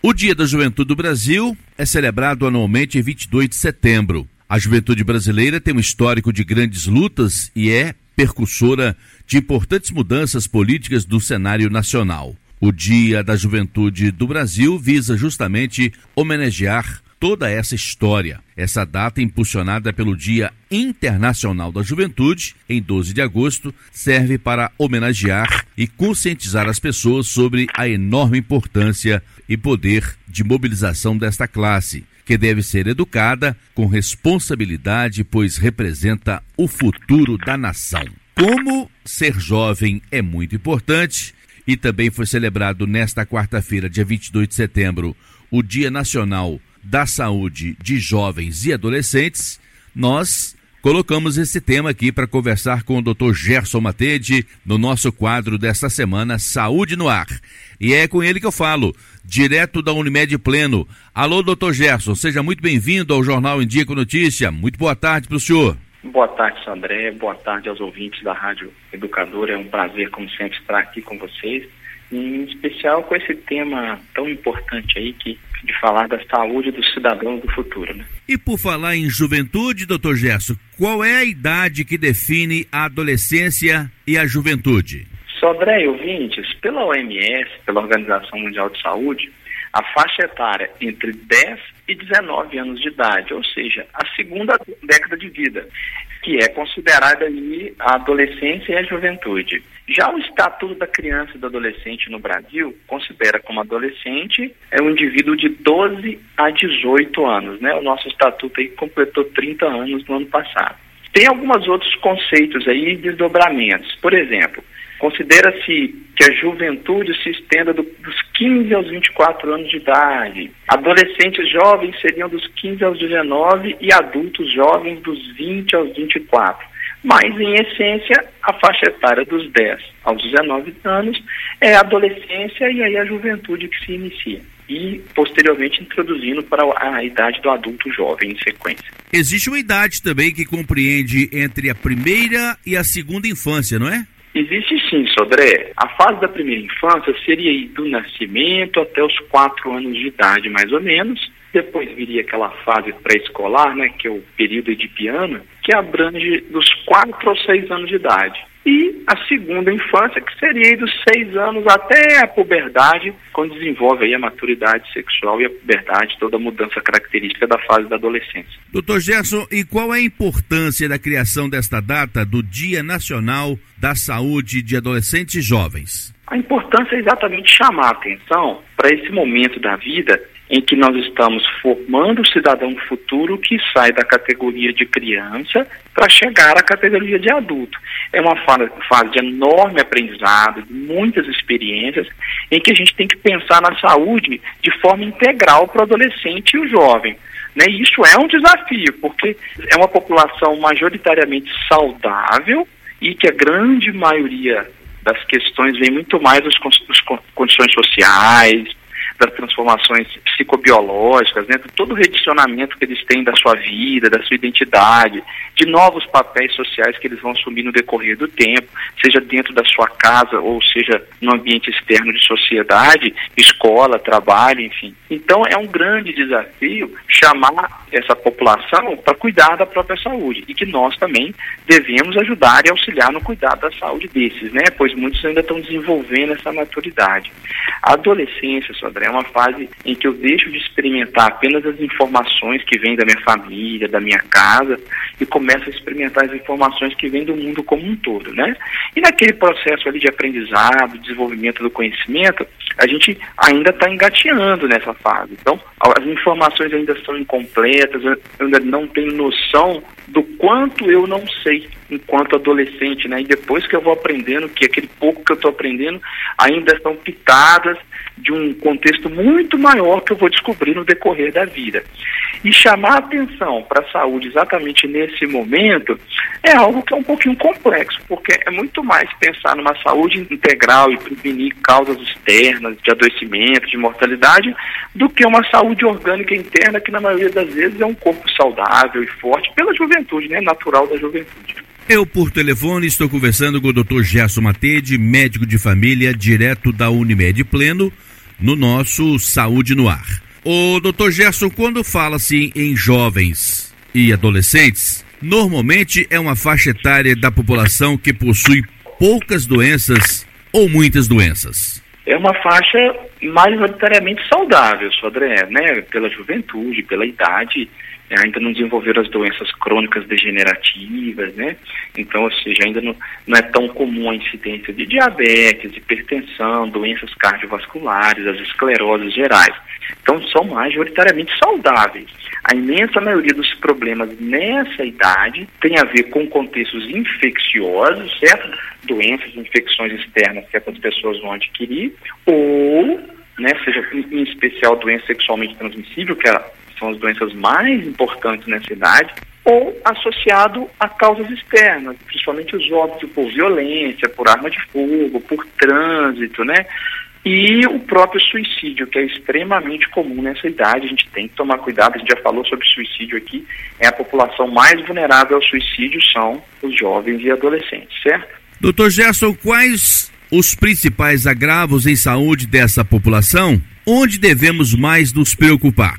O Dia da Juventude do Brasil é celebrado anualmente em 22 de setembro. A juventude brasileira tem um histórico de grandes lutas e é percursora de importantes mudanças políticas do cenário nacional. O Dia da Juventude do Brasil visa justamente homenagear toda essa história. Essa data, impulsionada pelo Dia Internacional da Juventude, em 12 de agosto, serve para homenagear e conscientizar as pessoas sobre a enorme importância e poder de mobilização desta classe, que deve ser educada com responsabilidade, pois representa o futuro da nação. Como ser jovem é muito importante, e também foi celebrado nesta quarta-feira, dia 22 de setembro, o Dia Nacional da Saúde de Jovens e Adolescentes, nós colocamos esse tema aqui para conversar com o Dr. Gerson Matede no nosso quadro desta semana, Saúde no Ar. E é com ele que eu falo, direto da Unimed Pleno. Alô, doutor Gerson, seja muito bem-vindo ao Jornal com Notícia. Muito boa tarde para o senhor. Boa tarde, Sandré. Boa tarde aos ouvintes da Rádio Educadora. É um prazer, como sempre, estar aqui com vocês. Em especial com esse tema tão importante aí que de falar da saúde dos cidadãos do futuro. Né? E por falar em juventude, doutor Gerson, qual é a idade que define a adolescência e a juventude? Sodré e ouvintes, pela OMS, pela Organização Mundial de Saúde, a faixa etária entre 10 e 19 anos de idade, ou seja, a segunda década de vida, que é considerada ali a adolescência e a juventude. Já o Estatuto da Criança e do Adolescente no Brasil considera como adolescente é um indivíduo de 12 a 18 anos, né? O nosso estatuto aí completou 30 anos no ano passado. Tem alguns outros conceitos aí, desdobramentos. Por exemplo, Considera-se que a juventude se estenda do, dos 15 aos 24 anos de idade. Adolescentes jovens seriam dos 15 aos 19 e adultos jovens dos 20 aos 24. Mas, em essência, a faixa etária dos 10 aos 19 anos é a adolescência e aí a juventude que se inicia. E, posteriormente, introduzindo para a idade do adulto jovem em sequência. Existe uma idade também que compreende entre a primeira e a segunda infância, não é? Existe sim, Sodré. A fase da primeira infância seria do nascimento até os quatro anos de idade, mais ou menos. Depois viria aquela fase pré-escolar, né, que é o período de piano, que abrange dos quatro aos seis anos de idade e a segunda infância, que seria dos seis anos até a puberdade, quando desenvolve aí a maturidade sexual e a puberdade, toda a mudança característica da fase da adolescência. Doutor Gerson, e qual é a importância da criação desta data do Dia Nacional da Saúde de Adolescentes e Jovens? A importância é exatamente chamar a atenção para esse momento da vida em que nós estamos formando o cidadão futuro que sai da categoria de criança para chegar à categoria de adulto. É uma fase de enorme aprendizado, de muitas experiências, em que a gente tem que pensar na saúde de forma integral para o adolescente e o jovem. Né? E isso é um desafio, porque é uma população majoritariamente saudável e que a grande maioria das questões vem muito mais das condições sociais, das transformações psicobiológicas, né, todo o redicionamento que eles têm da sua vida, da sua identidade, de novos papéis sociais que eles vão assumir no decorrer do tempo, seja dentro da sua casa ou seja no ambiente externo de sociedade, escola, trabalho, enfim. Então é um grande desafio chamar essa população para cuidar da própria saúde e que nós também devemos ajudar e auxiliar no cuidado da saúde desses, né? Pois muitos ainda estão desenvolvendo essa maturidade. A adolescência, Sodré, é uma fase em que eu deixo de experimentar apenas as informações que vêm da minha família, da minha casa, e começo a experimentar as informações que vêm do mundo como um todo, né? E naquele processo ali de aprendizado, desenvolvimento do conhecimento, a gente ainda está engateando nessa fase. Então, as informações ainda são incompletas, eu ainda não tenho noção do quanto eu não sei enquanto adolescente, né? E depois que eu vou aprendendo, que aquele pouco que eu estou aprendendo ainda são pitadas de um contexto muito maior que eu vou descobrir no decorrer da vida. E chamar atenção para a saúde exatamente nesse momento é algo que é um pouquinho complexo, porque é muito mais pensar numa saúde integral e prevenir causas externas de adoecimento, de mortalidade, do que uma saúde orgânica interna que na maioria das vezes é um corpo saudável e forte pela juventude, né, natural da juventude. Eu, por telefone, estou conversando com o Dr. Gerson Matede, médico de família, direto da Unimed Pleno, no nosso Saúde no Ar. O doutor Gerson, quando fala-se em jovens e adolescentes, normalmente é uma faixa etária da população que possui poucas doenças ou muitas doenças. É uma faixa majoritariamente saudável, Sodré, né? Pela juventude, pela idade, ainda não desenvolveram as doenças crônicas degenerativas, né? Então, ou seja, ainda não, não é tão comum a incidência de diabetes, hipertensão, doenças cardiovasculares, as escleroses gerais. Então, são majoritariamente saudáveis. A imensa maioria dos problemas nessa idade tem a ver com contextos infecciosos, certo? Doenças, infecções externas que essas pessoas vão adquirir, ou, né, seja em especial doença sexualmente transmissível, que é são as doenças mais importantes nessa idade, ou associado a causas externas, principalmente os óbitos por violência, por arma de fogo, por trânsito, né? E o próprio suicídio, que é extremamente comum nessa idade, a gente tem que tomar cuidado, a gente já falou sobre suicídio aqui, é a população mais vulnerável ao suicídio são os jovens e adolescentes, certo? Doutor Gerson, quais os principais agravos em saúde dessa população? Onde devemos mais nos preocupar?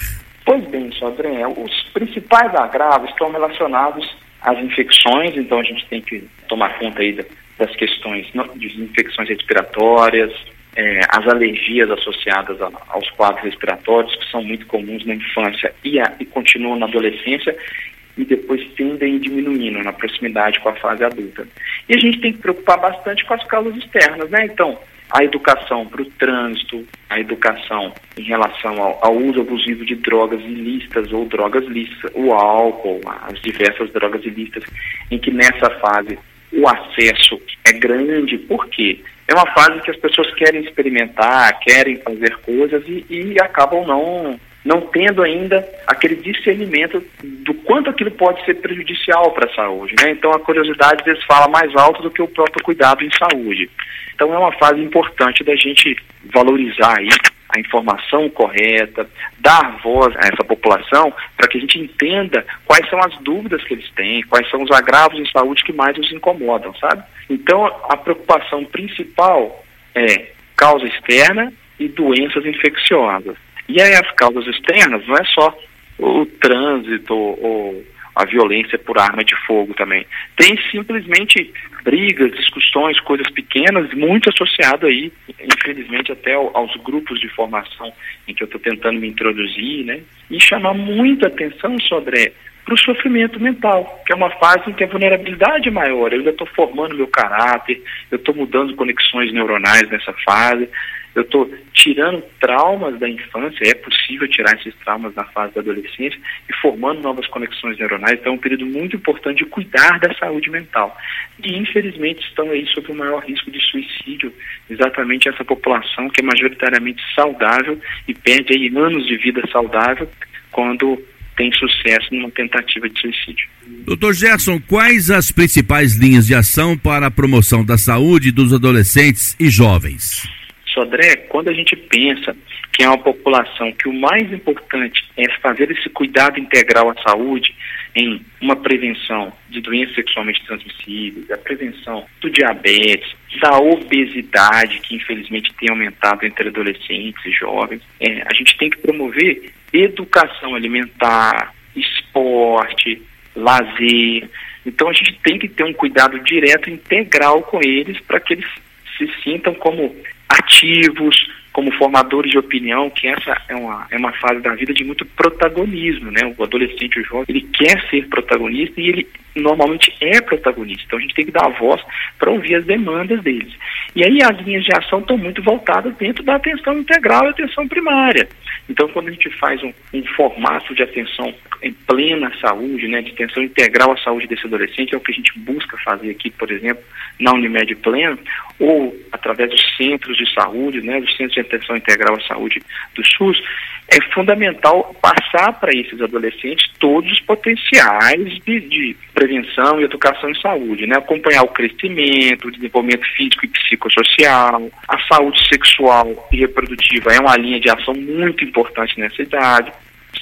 Pois bem, Sodré, os principais agravos estão relacionados às infecções, então a gente tem que tomar conta aí das questões de infecções respiratórias, é, as alergias associadas a, aos quadros respiratórios, que são muito comuns na infância e, a, e continuam na adolescência, e depois tendem diminuindo na proximidade com a fase adulta. E a gente tem que preocupar bastante com as causas externas, né? Então, a educação para o trânsito, a educação em relação ao, ao, uso abusivo de drogas ilícitas ou drogas lícitas, o álcool, as diversas drogas ilícitas, em que nessa fase o acesso é grande, porque é uma fase que as pessoas querem experimentar, querem fazer coisas e, e acabam não não tendo ainda aquele discernimento do quanto aquilo pode ser prejudicial para a saúde. Né? Então a curiosidade às vezes fala mais alto do que o próprio cuidado em saúde. Então é uma fase importante da gente valorizar aí a informação correta, dar voz a essa população para que a gente entenda quais são as dúvidas que eles têm, quais são os agravos em saúde que mais os incomodam, sabe? Então a preocupação principal é causa externa e doenças infecciosas. E aí as causas externas não é só o trânsito ou a violência por arma de fogo também. Tem simplesmente brigas, discussões, coisas pequenas, muito associado aí, infelizmente, até aos grupos de formação em que eu estou tentando me introduzir, né? E chamar muita atenção, sobre para o sofrimento mental, que é uma fase em que a vulnerabilidade é maior. Eu ainda estou formando meu caráter, eu estou mudando conexões neuronais nessa fase eu estou tirando traumas da infância, é possível tirar esses traumas na fase da adolescência e formando novas conexões neuronais. Então é um período muito importante de cuidar da saúde mental. E infelizmente estão aí sob o maior risco de suicídio, exatamente essa população que é majoritariamente saudável e perde aí anos de vida saudável quando tem sucesso numa tentativa de suicídio. Doutor Gerson, quais as principais linhas de ação para a promoção da saúde dos adolescentes e jovens? Sodré, quando a gente pensa que é uma população que o mais importante é fazer esse cuidado integral à saúde, em uma prevenção de doenças sexualmente transmissíveis, a prevenção do diabetes, da obesidade, que infelizmente tem aumentado entre adolescentes e jovens, é, a gente tem que promover educação alimentar, esporte, lazer. Então a gente tem que ter um cuidado direto, integral com eles, para que eles se sintam como ativos, como formadores de opinião, que essa é uma, é uma fase da vida de muito protagonismo, né? O adolescente, o jovem, ele quer ser protagonista e ele normalmente é protagonista. Então a gente tem que dar voz para ouvir as demandas deles. E aí as linhas de ação estão muito voltadas dentro da atenção integral e atenção primária. Então quando a gente faz um, um formato de atenção em plena saúde, né, de atenção integral à saúde desse adolescente, é o que a gente busca fazer aqui, por exemplo, na Unimed Pleno, ou através dos centros de saúde, né, dos centros de atenção integral à saúde do SUS, é fundamental passar para esses adolescentes todos os potenciais de, de, prevenção e educação em saúde, né? Acompanhar o crescimento, o desenvolvimento físico e psicossocial, a saúde sexual e reprodutiva é uma linha de ação muito importante nessa idade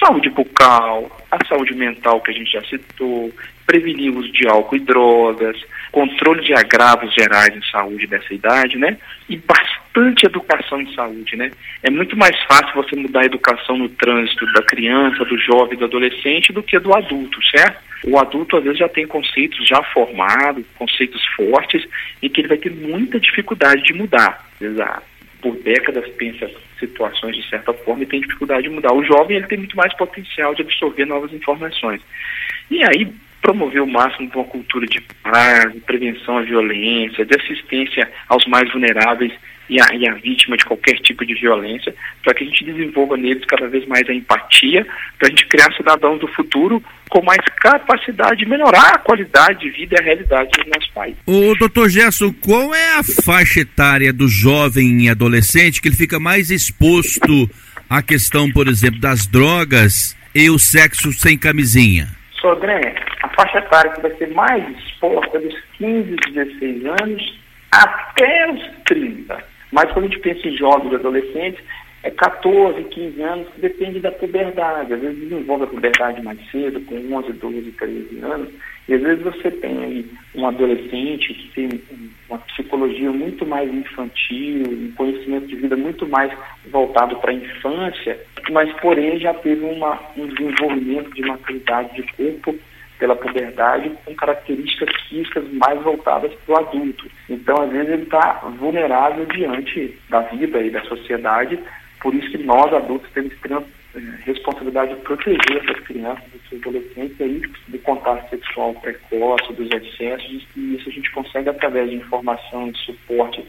saúde bucal, a saúde mental que a gente já citou, prevenir o uso de álcool e drogas, controle de agravos gerais em saúde dessa idade, né? E importante a educação em saúde, né? É muito mais fácil você mudar a educação no trânsito da criança, do jovem, do adolescente, do que do adulto, certo? O adulto às vezes já tem conceitos já formados, conceitos fortes, e que ele vai ter muita dificuldade de mudar. Exato. Por décadas pensa situações de certa forma e tem dificuldade de mudar. O jovem ele tem muito mais potencial de absorver novas informações. E aí promover o máximo uma cultura de paz, de prevenção à violência, de assistência aos mais vulneráveis e a, e a vítima de qualquer tipo de violência, para que a gente desenvolva neles cada vez mais a empatia, para a gente criar cidadãos do futuro com mais capacidade de melhorar a qualidade de vida e a realidade do nosso país. O doutor Gerson, qual é a faixa etária do jovem e adolescente que ele fica mais exposto à questão, por exemplo, das drogas e o sexo sem camisinha? Sodré, a faixa etária que vai ser mais exposta é dos 15, 16 anos até os 30. Mas quando a gente pensa em jovens adolescentes, é 14, 15 anos, depende da puberdade. Às vezes desenvolve a puberdade mais cedo, com 11, 12, 13 anos. E às vezes você tem aí um adolescente que tem uma psicologia muito mais infantil, um conhecimento de vida muito mais voltado para a infância, mas porém já teve uma, um desenvolvimento de maturidade de corpo pela puberdade com características físicas mais voltadas para o adulto. Então, às vezes, ele está vulnerável diante da vida e da sociedade, por isso que nós, adultos, temos extrema eh, responsabilidade de proteger essas crianças, esses adolescentes aí, do contato sexual precoce, dos excessos, e isso a gente consegue através de informação, de suporte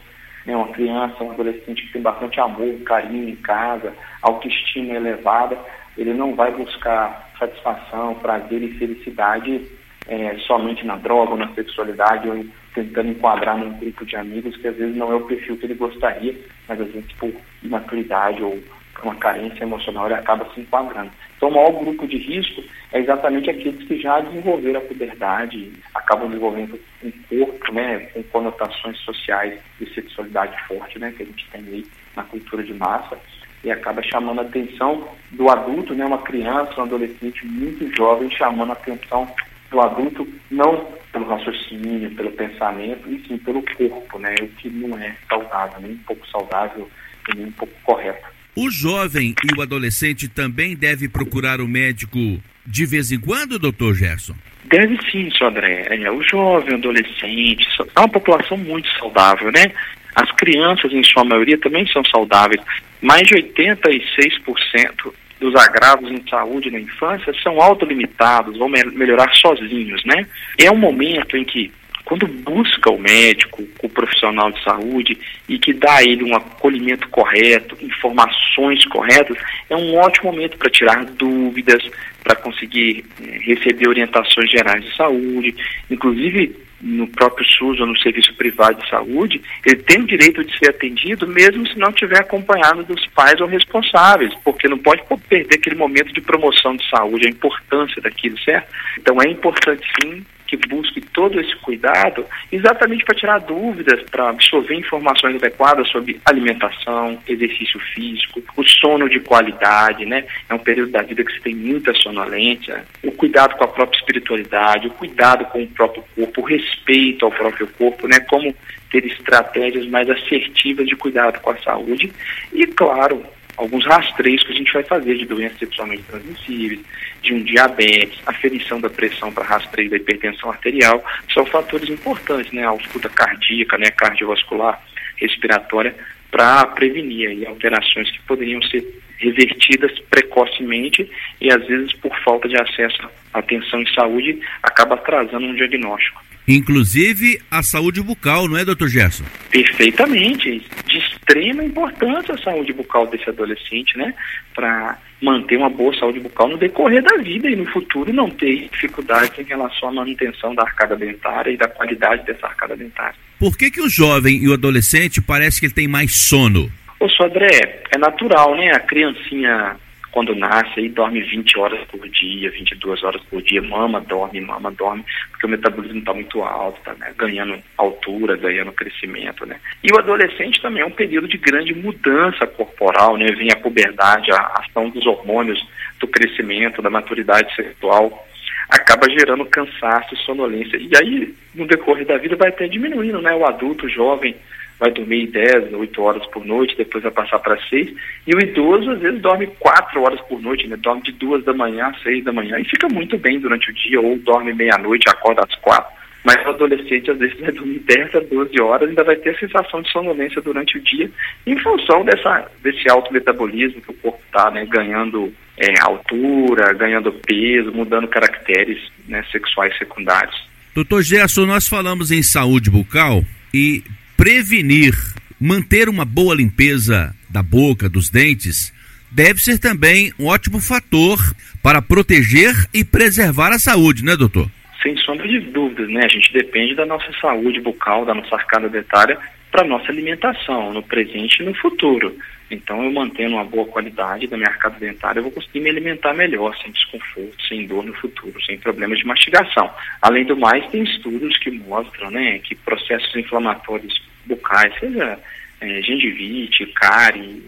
né, uma criança, um adolescente que tem bastante amor, carinho em casa, autoestima elevada, ele não vai buscar satisfação, prazer e felicidade é, somente na droga ou na sexualidade ou em, tentando enquadrar num grupo de amigos que às vezes não é o perfil que ele gostaria, mas às vezes por imaturidade ou uma carência emocional ele acaba se enquadrando. Então o maior grupo de risco é exatamente aqueles que já desenvolveram a puberdade, acabam desenvolvendo um corpo né, com conotações sociais de sexualidade forte, né, que a gente tem aí na cultura de massa e acaba chamando a atenção do adulto, né, uma criança, um adolescente muito jovem, chamando a atenção do adulto, não pelo raciocínio, pelo pensamento, e sim pelo corpo, né, o que não é saudável, nem um pouco saudável e nem um pouco correto. O jovem e o adolescente também deve procurar o médico de vez em quando, doutor Gerson? Deve sim, senhor André. É, o jovem, o adolescente, é uma população muito saudável, né? As crianças, em sua maioria, também são saudáveis. Mais de 86% dos agravos em saúde na infância são autolimitados, vão me melhorar sozinhos, né? É um momento em que, quando busca o médico, o profissional de saúde, e que dá a ele um acolhimento correto, informações corretas, é um ótimo momento para tirar dúvidas, para conseguir eh, receber orientações gerais de saúde, inclusive no próprio SUS ou no serviço privado de saúde, ele tem o direito de ser atendido mesmo se não tiver acompanhado dos pais ou responsáveis, porque não pode perder aquele momento de promoção de saúde, a importância daquilo, certo? Então é importante sim que busque todo esse cuidado exatamente para tirar dúvidas, para absorver informações adequadas sobre alimentação, exercício físico, o sono de qualidade, né? É um período da vida que se tem muita sonolência, o cuidado com a própria espiritualidade, o cuidado com o próprio corpo, o respeito ao próprio corpo, né? Como ter estratégias mais assertivas de cuidado com a saúde e, claro, alguns rastreios que a gente vai fazer de doenças sexualmente transmissíveis, de um diabetes, aferição da pressão para rastreio da hipertensão arterial, são fatores importantes, né? A ausculta cardíaca, né? Cardiovascular, respiratória, para prevenir aí, alterações que poderiam ser revertidas precocemente e às vezes por falta de acesso à atenção em saúde acaba atrasando um diagnóstico. Inclusive a saúde bucal, não é, doutor Gerson? Perfeitamente. De extrema importância a saúde bucal desse adolescente, né? Para manter uma boa saúde bucal no decorrer da vida e no futuro não ter dificuldades em relação à manutenção da arcada dentária e da qualidade dessa arcada dentária. Por que, que o jovem e o adolescente parece que ele tem mais sono? Ô, André, é natural, né? A criancinha quando nasce, aí dorme 20 horas por dia, 22 horas por dia, mama, dorme, mama, dorme, porque o metabolismo está muito alto, tá né? ganhando altura, ganhando crescimento, né? E o adolescente também é um período de grande mudança corporal, né? Vem a puberdade, a ação dos hormônios do crescimento, da maturidade sexual, acaba gerando cansaço sonolência. E aí, no decorrer da vida, vai até diminuindo, né? O adulto, o jovem, vai dormir 10, 8 horas por noite, depois vai passar para 6. E o idoso, às vezes, dorme 4 horas por noite, né? Dorme de 2 da manhã às 6 da manhã e fica muito bem durante o dia, ou dorme meia-noite, acorda às 4. Mas o adolescente, às vezes, vai dormir 10 a 12 horas ainda vai ter a sensação de sonolência durante o dia, em função dessa, desse alto metabolismo que o corpo está né, ganhando é, altura, ganhando peso, mudando caracteres né, sexuais secundários. Doutor Gerson, nós falamos em saúde bucal e prevenir, manter uma boa limpeza da boca, dos dentes, deve ser também um ótimo fator para proteger e preservar a saúde, né, doutor? Sem sombra de dúvidas, né? A gente depende da nossa saúde bucal, da nossa arcada dentária para nossa alimentação, no presente e no futuro. Então, eu mantendo uma boa qualidade da minha arcada dentária, eu vou conseguir me alimentar melhor, sem desconforto, sem dor no futuro, sem problemas de mastigação. Além do mais, tem estudos que mostram né, que processos inflamatórios bucais, seja é, gengivite, cárie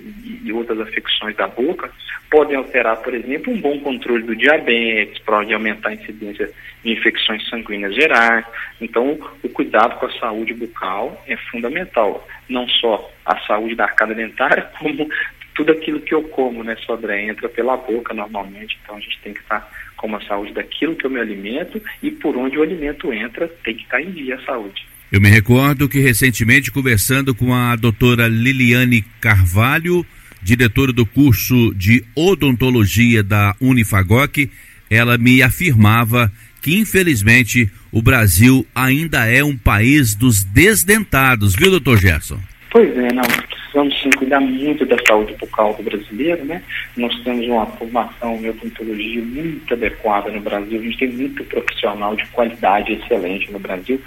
e, outras afecções da boca, podem alterar, por exemplo, um bom controle do diabetes, pode aumentar a incidência de infecções sanguíneas gerais. Então, o cuidado com a saúde bucal é fundamental. Não só a saúde da arcada dentária, como tudo aquilo que eu como, né, Sodré, entra pela boca normalmente. Então, a gente tem que estar com a saúde daquilo que eu me alimento e por onde o alimento entra, tem que estar em dia a saúde. Eu me recordo que recentemente, conversando com a doutora Liliane Carvalho, diretora do curso de odontologia da Unifagoc, ela me afirmava que, infelizmente, o Brasil ainda é um país dos desdentados, viu, doutor Gerson? Pois é, não, precisamos sim cuidar muito da saúde bucal do brasileiro, né? Nós temos uma formação em odontologia muito adequada no Brasil, a gente tem muito profissional de qualidade excelente no Brasil,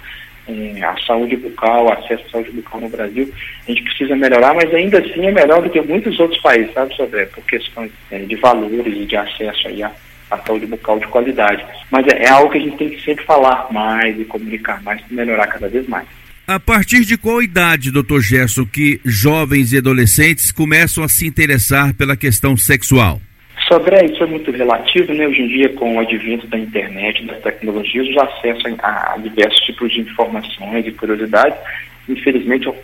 a saúde bucal, acesso à saúde bucal no Brasil, a gente precisa melhorar, mas ainda assim é melhor do que muitos outros países, sabe, Sodré? Por questões é, de valores e de acesso aí à, à saúde bucal de qualidade. Mas é, é, algo que a gente tem que sempre falar mais e comunicar mais para melhorar cada vez mais. A partir de qual idade, doutor Gerson, que jovens e adolescentes começam a se interessar pela questão sexual? Sobre isso é muito relativo, né? Hoje em dia, com o advento da internet, das tecnologias, os acessos a, diversos tipos de informações e curiosidades, infelizmente ou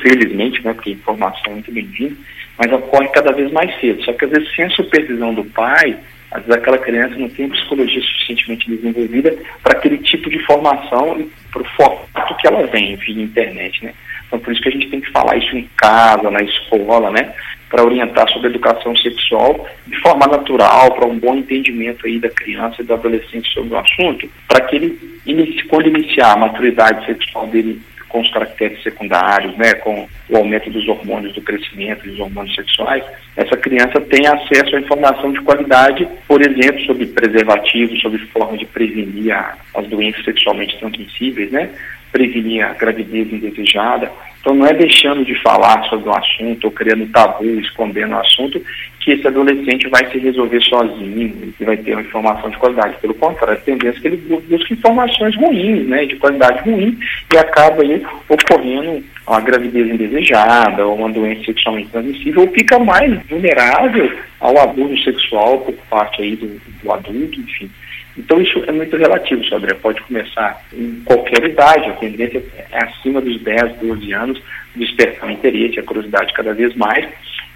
felizmente, né? Porque informação é muito bem-vinda, mas ocorre cada vez mais cedo. Só que às vezes sem a supervisão do pai, às vezes aquela criança não tem psicologia suficientemente desenvolvida para aquele tipo de formação e para o formato que ela vem via internet, né? Então por isso que a gente tem que falar isso em casa, na escola, né? para orientar sobre educação sexual de forma natural, para um bom entendimento aí da criança e do adolescente sobre o assunto, para que ele, inicie, quando iniciar a maturidade sexual dele com os caracteres secundários, né, com o aumento dos hormônios do crescimento, dos hormônios sexuais, essa criança tem acesso à informação de qualidade, por exemplo, sobre preservativos, sobre forma de prevenir as doenças sexualmente transmissíveis, né, prevenir a gravidez indesejada. Então não é deixando de falar sobre o assunto ou criando tabu, escondendo o assunto, que esse adolescente vai se resolver sozinho e vai ter uma informação de qualidade. Pelo contrário, a tendência é que ele busca informações ruins, né, de qualidade ruim, e acaba aí ocorrendo uma gravidez indesejada ou uma doença sexualmente transmissível, ou fica mais vulnerável ao abuso sexual por parte aí do, do adulto, enfim. Então isso é muito relativo, Sodré. Pode começar em qualquer idade, a tendência é acima dos 10, 12 anos, despertar o interesse, a curiosidade cada vez mais,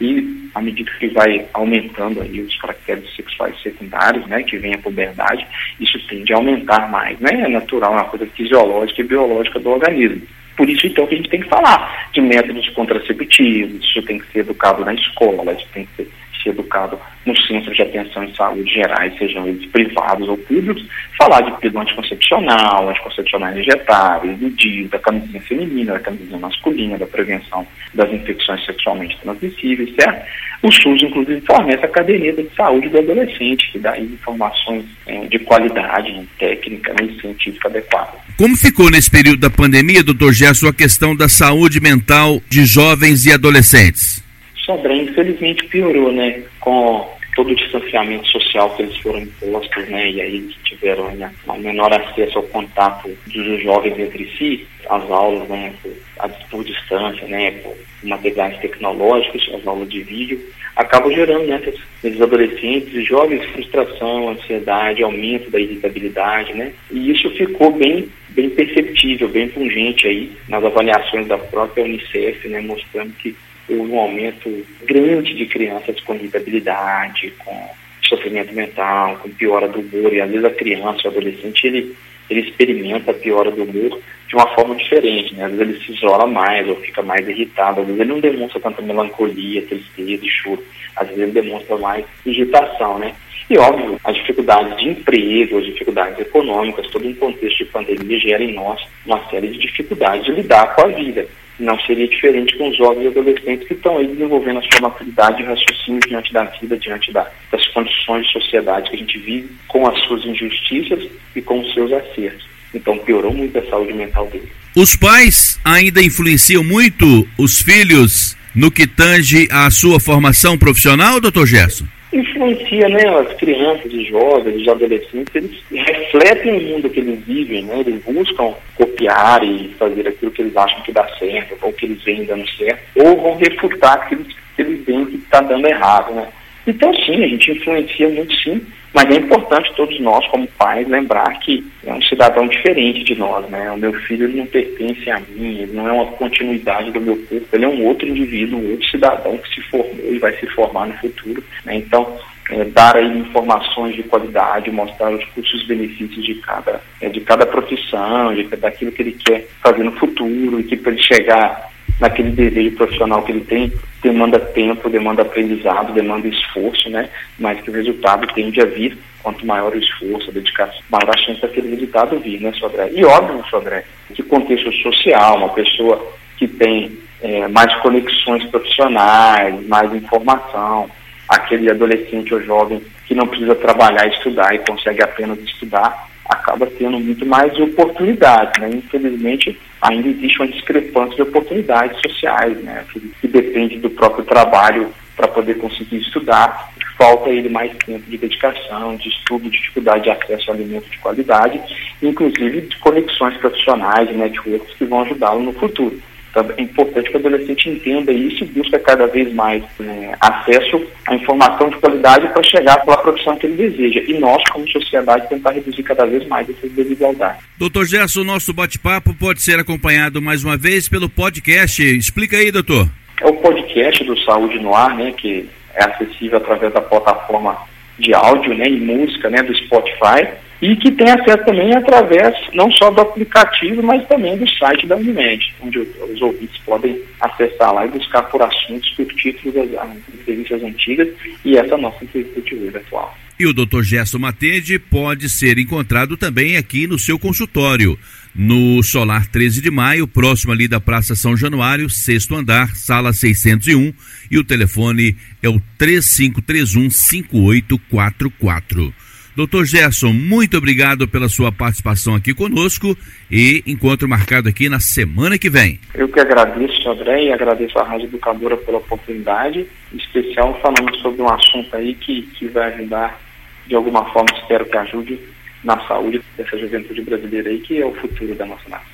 e à medida que vai aumentando aí os caracteres sexuais secundários, né, que vem a puberdade, isso tende a aumentar mais, né? É natural, é uma coisa fisiológica e biológica do organismo. Por isso, então, que a gente tem que falar de métodos contraceptivos, isso tem que ser educado na escola, isso tem que ser ser educado nos centros de atenção em saúde gerais, sejam eles privados ou públicos, falar de pílula anticoncepcional, anticoncepcionais injetáveis, do DIU, da camisinha feminina, da camisinha masculina, da prevenção das infecções sexualmente transmissíveis, certo? O SUS, inclusive, fornece a caderneta de saúde do adolescente, que dá informações é, de qualidade técnica né, e científica adequada. Como ficou nesse período da pandemia, doutor Gerson, a questão da saúde mental de jovens e adolescentes? Sodré, infelizmente, piorou, né? Com todo o distanciamento social que eles foram impostos, né? E aí eles tiveram né, um menor acesso ao contato dos jovens entre si, as aulas, né? Por, por distância, né? Por materiais tecnológicos, as aulas de vídeo, acabam gerando, né? Esses adolescentes e jovens frustração, ansiedade, aumento da irritabilidade, né? E isso ficou bem bem perceptível, bem pungente aí nas avaliações da própria Unicef, né, mostrando que um aumento grande de crianças com irritabilidade, com sofrimento mental, com piora do humor, e às vezes a criança, o adolescente, ele, ele experimenta a piora do humor de uma forma diferente, né? Às vezes ele se isola mais ou fica mais irritado, às vezes ele não demonstra tanta melancolia, tristeza e choro, às vezes ele demonstra mais irritação, né? E óbvio, as dificuldades de emprego, as dificuldades econômicas, todo um contexto de pandemia gera em nós uma série de dificuldades de lidar com a vida. Não seria diferente com os jovens e adolescentes que estão aí desenvolvendo a sua maturidade e raciocínio diante da vida, diante da, das condições de sociedade que a gente vive, com as suas injustiças e com os seus acertos. Então piorou muito a saúde mental dele. Os pais ainda influenciam muito os filhos no que tange a sua formação profissional, doutor Gerson? Influencia, né, as crianças, os jovens, os adolescentes, eles refletem o mundo que eles vivem, né, eles buscam copiar e fazer aquilo que eles acham que dá certo, ou que eles veem dando certo, ou vão refutar aquilo que eles veem que está dando errado, né. Então, sim, a gente influencia muito, sim, mas é importante todos nós, como pais, lembrar que é um cidadão diferente de nós, né? O meu filho não pertence a mim, ele não é uma continuidade do meu corpo, ele é um outro indivíduo, um outro cidadão que se formou e vai se formar no futuro. Né? Então, é, dar aí informações de qualidade, mostrar os custos e benefícios de cada, é, de cada profissão, de, daquilo que ele quer fazer no futuro, e que para ele chegar naquele desejo profissional que ele tem, demanda tempo, demanda aprendizado, demanda esforço, né? Mas que o resultado tende a vir, quanto maior o esforço, a dedicação, maior a chance daquele resultado vir, né, Sodré? E óbvio, Sodré, que contexto social, uma pessoa que tem é, mais conexões profissionais, mais informação, aquele adolescente ou jovem que não precisa trabalhar e estudar e consegue apenas estudar, acaba tendo muito mais oportunidades, né? Infelizmente, ainda existe uma discrepância de oportunidades sociais, né? Que, que depende do próprio trabalho para poder conseguir estudar. Falta ele mais tempo de dedicação, de estudo, dificuldade de acesso a alimentos de qualidade, inclusive de conexões profissionais e networks que vão ajudá-lo no futuro. Então, é importante que o adolescente entenda isso e busque cada vez mais né, acesso à informação de qualidade para chegar pela profissão que ele deseja. E nós, como sociedade, tentar reduzir cada vez mais essas desigualdades. Doutor Gerson, o nosso bate-papo pode ser acompanhado mais uma vez pelo podcast. Explica aí, doutor. É o podcast do Saúde no Ar, né, que é acessível através da plataforma de áudio né, e música né, do Spotify e que tem acesso também através não só do aplicativo, mas também do site da Unimed, onde os ouvintes podem acessar lá e buscar por assuntos, por títulos das entrevistas antigas e essa nossa entrevista de hoje atual. E o Dr. Gerson Matede pode ser encontrado também aqui no seu consultório, no Solar 13 de Maio, próximo ali da Praça São Januário, sexto andar, sala 601, e o telefone é o 3531 5844. Doutor Gerson, muito obrigado pela sua participação aqui conosco e encontro marcado aqui na semana que vem. Eu que agradeço, André, e agradeço a Rádio Educadora pela oportunidade, em especial falando sobre um assunto aí que, que vai ajudar, de alguma forma, espero que ajude na saúde dessa juventude brasileira aí, que é o futuro da nossa nação.